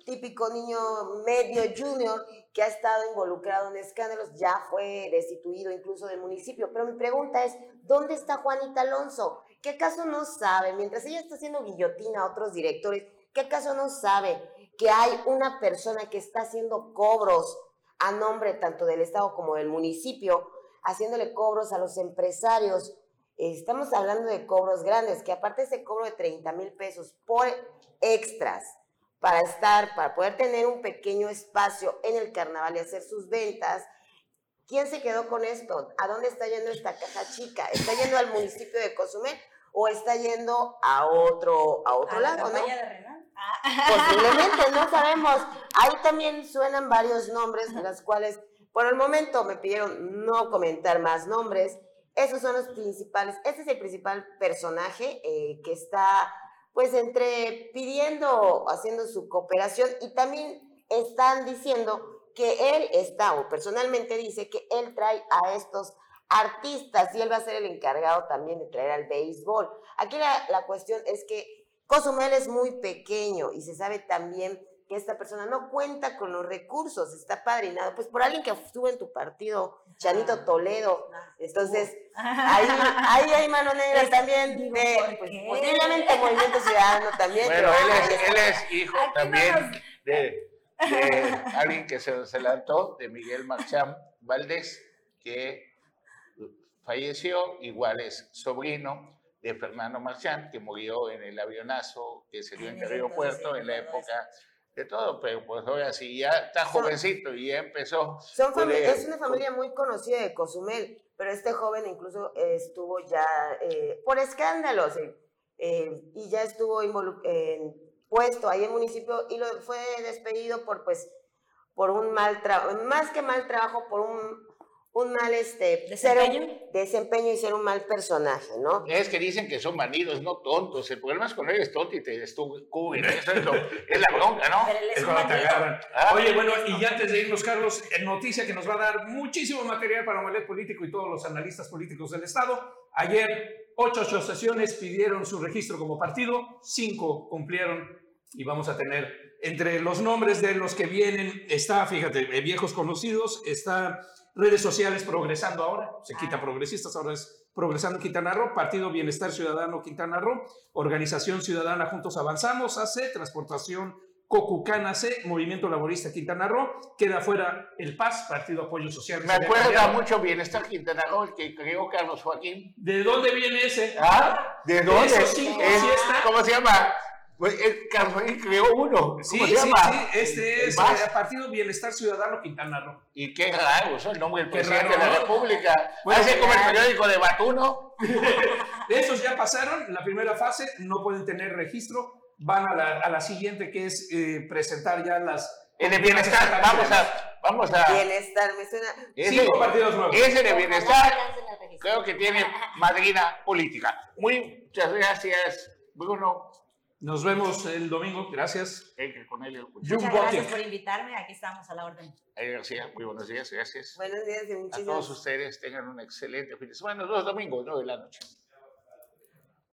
típico niño medio junior que ha estado involucrado en escándalos, ya fue destituido incluso del municipio. Pero mi pregunta es, ¿dónde está Juanita Alonso? ¿qué acaso no sabe, mientras ella está haciendo guillotina a otros directores, ¿qué acaso no sabe que hay una persona que está haciendo cobros a nombre tanto del Estado como del municipio, haciéndole cobros a los empresarios? Estamos hablando de cobros grandes, que aparte ese cobro de 30 mil pesos por extras para estar, para poder tener un pequeño espacio en el carnaval y hacer sus ventas, ¿quién se quedó con esto? ¿A dónde está yendo esta caja chica? ¿Está yendo al municipio de Cozumel o está yendo a otro, a otro A la lado, no? campaña de Renan. Posiblemente, no sabemos. Ahí también suenan varios nombres, de las cuales por el momento me pidieron no comentar más nombres. Esos son los principales. Este es el principal personaje eh, que está, pues, entre pidiendo, haciendo su cooperación y también están diciendo que él está, o personalmente dice que él trae a estos artistas y él va a ser el encargado también de traer al béisbol. Aquí la, la cuestión es que Cozumel es muy pequeño y se sabe también que esta persona no cuenta con los recursos, está padrinado, pues por alguien que estuvo en tu partido, Chanito Toledo. Entonces, ahí, ahí hay mano negra Es- también digo, de, ¿por pues, posiblemente Movimiento Ciudadano también. Bueno, pero- él es, él es hijo Aquí no también nos- de, de alguien que se, lanzó, de Miguel Marchán Valdés, que falleció, igual es sobrino de Fernando Marchán, que murió en el avionazo que se dio en Río Puerto en la época de todo, pero pues ahora sí, ya está jovencito y ya empezó. Son fami- puede- es una familia muy conocida de Cozumel, pero este joven incluso eh, estuvo ya eh, por escándalos eh, eh, y ya estuvo puesto ahí en municipio y lo fue despedido por pues por un mal trabajo, más que mal trabajo, por un, un mal este un- ¿Desempeño? desempeño y ser un mal personaje, ¿no? Es que dicen que son bandidos, no tontos. El problema es cuando eres tonto y te descubren. Eso es, lo- es la bronca, ¿no? Pero es cuando te agarran. Ah, Oye, bueno, y ya antes de irnos, Carlos, en noticia que nos va a dar muchísimo material para Omelet Político y todos los analistas políticos del Estado. Ayer, ocho asociaciones pidieron su registro como partido, cinco cumplieron y vamos a tener entre los nombres de los que vienen, está, fíjate, eh, viejos conocidos, está redes sociales progresando ahora, se quita progresistas, ahora es progresando Quintana Roo, Partido Bienestar Ciudadano Quintana Roo, Organización Ciudadana Juntos Avanzamos, AC, Transportación Cocucana C, Movimiento Laborista Quintana Roo, queda fuera el PAS, Partido Apoyo Social. Me acuerda mucho Bienestar Quintana Roo, el que creó Carlos Joaquín. ¿De dónde viene ese? ¿Ah? ¿De dónde? Esos cinco Es- sí está. ¿Cómo se llama? El Carlos creó uno. ¿Cómo Sí, se sí, llama? sí, este El es eh, Partido Bienestar Ciudadano Quintana Roo. Y qué raro, eso es el nombre del Qué presidente raro, de la ¿no? República. Bueno, Hace como el periódico de Batuno. Esos ya pasaron la primera fase, no pueden tener registro, van a la, a la siguiente que es eh, presentar ya las... El de bienestar, vamos a, vamos a. Bienestar, me suena. Ese, Cinco partidos nuevos. ese de bienestar el creo que tiene madrina política. Muchas gracias, Bruno. Nos vemos el domingo, gracias. Muchas gracias Botic. por invitarme. Aquí estamos a la orden. Ay, García, muy buenos días, gracias. Buenos días y A todos ustedes tengan un excelente fin de semana, los domingos, 9 de la noche.